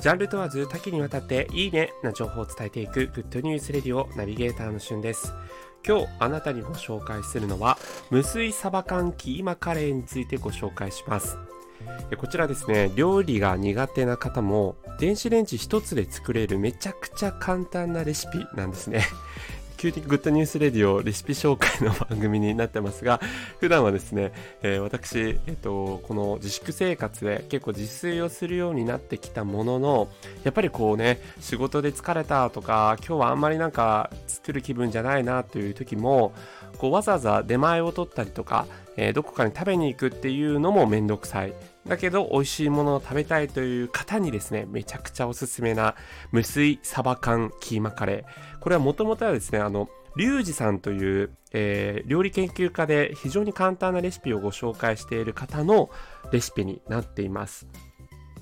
ジャンル問わず多岐にわたっていいねな情報を伝えていくグッドニュースレディオナビゲーターの旬です。今日あなたにご紹介するのは無水サバ缶キーマカレーについてご紹介します。こちらですね料理が苦手な方も電子レンジ一つで作れるめちゃくちゃ簡単なレシピなんですね。キューティグッドニュースレディオレシピ紹介の番組になってますが、普段はですね、えー、私、えっ、ー、と、この自粛生活で結構自炊をするようになってきたものの、やっぱりこうね、仕事で疲れたとか、今日はあんまりなんか作る気分じゃないなという時も、こうわざわざ出前を取ったりとか、えー、どこかに食べに行くっていうのもめんどくさい。だけど美味しいものを食べたいという方にですね、めちゃくちゃおすすめな無水サバ缶キーマカレー。これはもともとはですね、あの、リュウジさんという、えー、料理研究家で非常に簡単なレシピをご紹介している方のレシピになっています。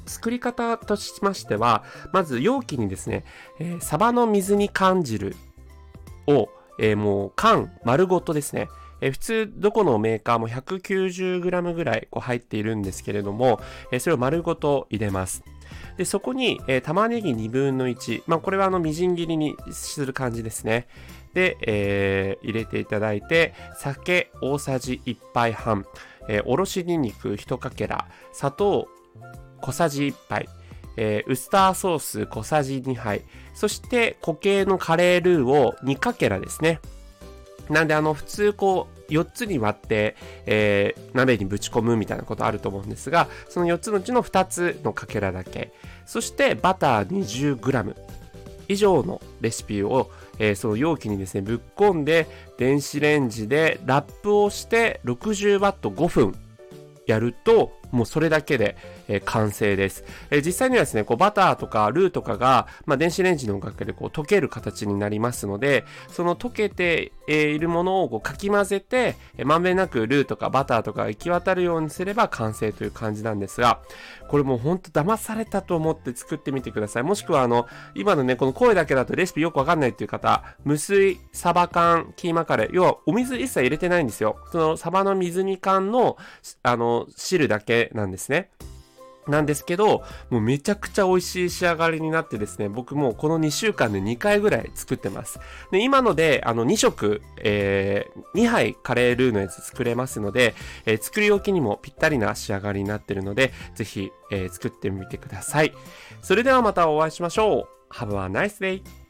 作り方としましては、まず容器にですね、えー、サバの水煮缶汁を、えー、もう缶丸ごとですね、え、普通どこのメーカーも 190g ぐらいこう入っているんですけれども、え、それを丸ごと入れます。で、そこに、えー、玉ねぎ2分の1。まあ、これはあの、みじん切りにする感じですね。で、えー、入れていただいて、酒大さじ1杯半、えー、おろしにんにく1かけら、砂糖小さじ1杯、えー、ウスターソース小さじ2杯、そして固形のカレールーを2かけらですね。なんであの普通こう4つに割って、えー、鍋にぶち込むみたいなことあると思うんですが、その4つのうちの2つのかけらだけ。そしてバター 20g 以上のレシピを、えー、その容器にですね、ぶっ込んで、電子レンジでラップをして60ワット5分やると、もうそれだけで、えー、完成です。えー、実際にはですね、こうバターとかルーとかが、まあ、電子レンジのおかげでこう溶ける形になりますので、その溶けて、えー、いるものをこうかき混ぜて、え、まんべんなくルーとかバターとかが行き渡るようにすれば完成という感じなんですが、これもうほんと騙されたと思って作ってみてください。もしくはあの、今のね、この声だけだとレシピよくわかんないっていう方、無水サバ缶キーマカレー、要はお水一切入れてないんですよ。そのサバの水煮缶の、あの、汁だけなんですね。なんですけど、もうめちゃくちゃ美味しい仕上がりになってですね、僕もこの2週間で2回ぐらい作ってます。で、今ので、あの2食、えー、2杯カレールーのやつ作れますので、えー、作り置きにもぴったりな仕上がりになってるので、ぜひ、えー、作ってみてください。それではまたお会いしましょう。Have a nice day!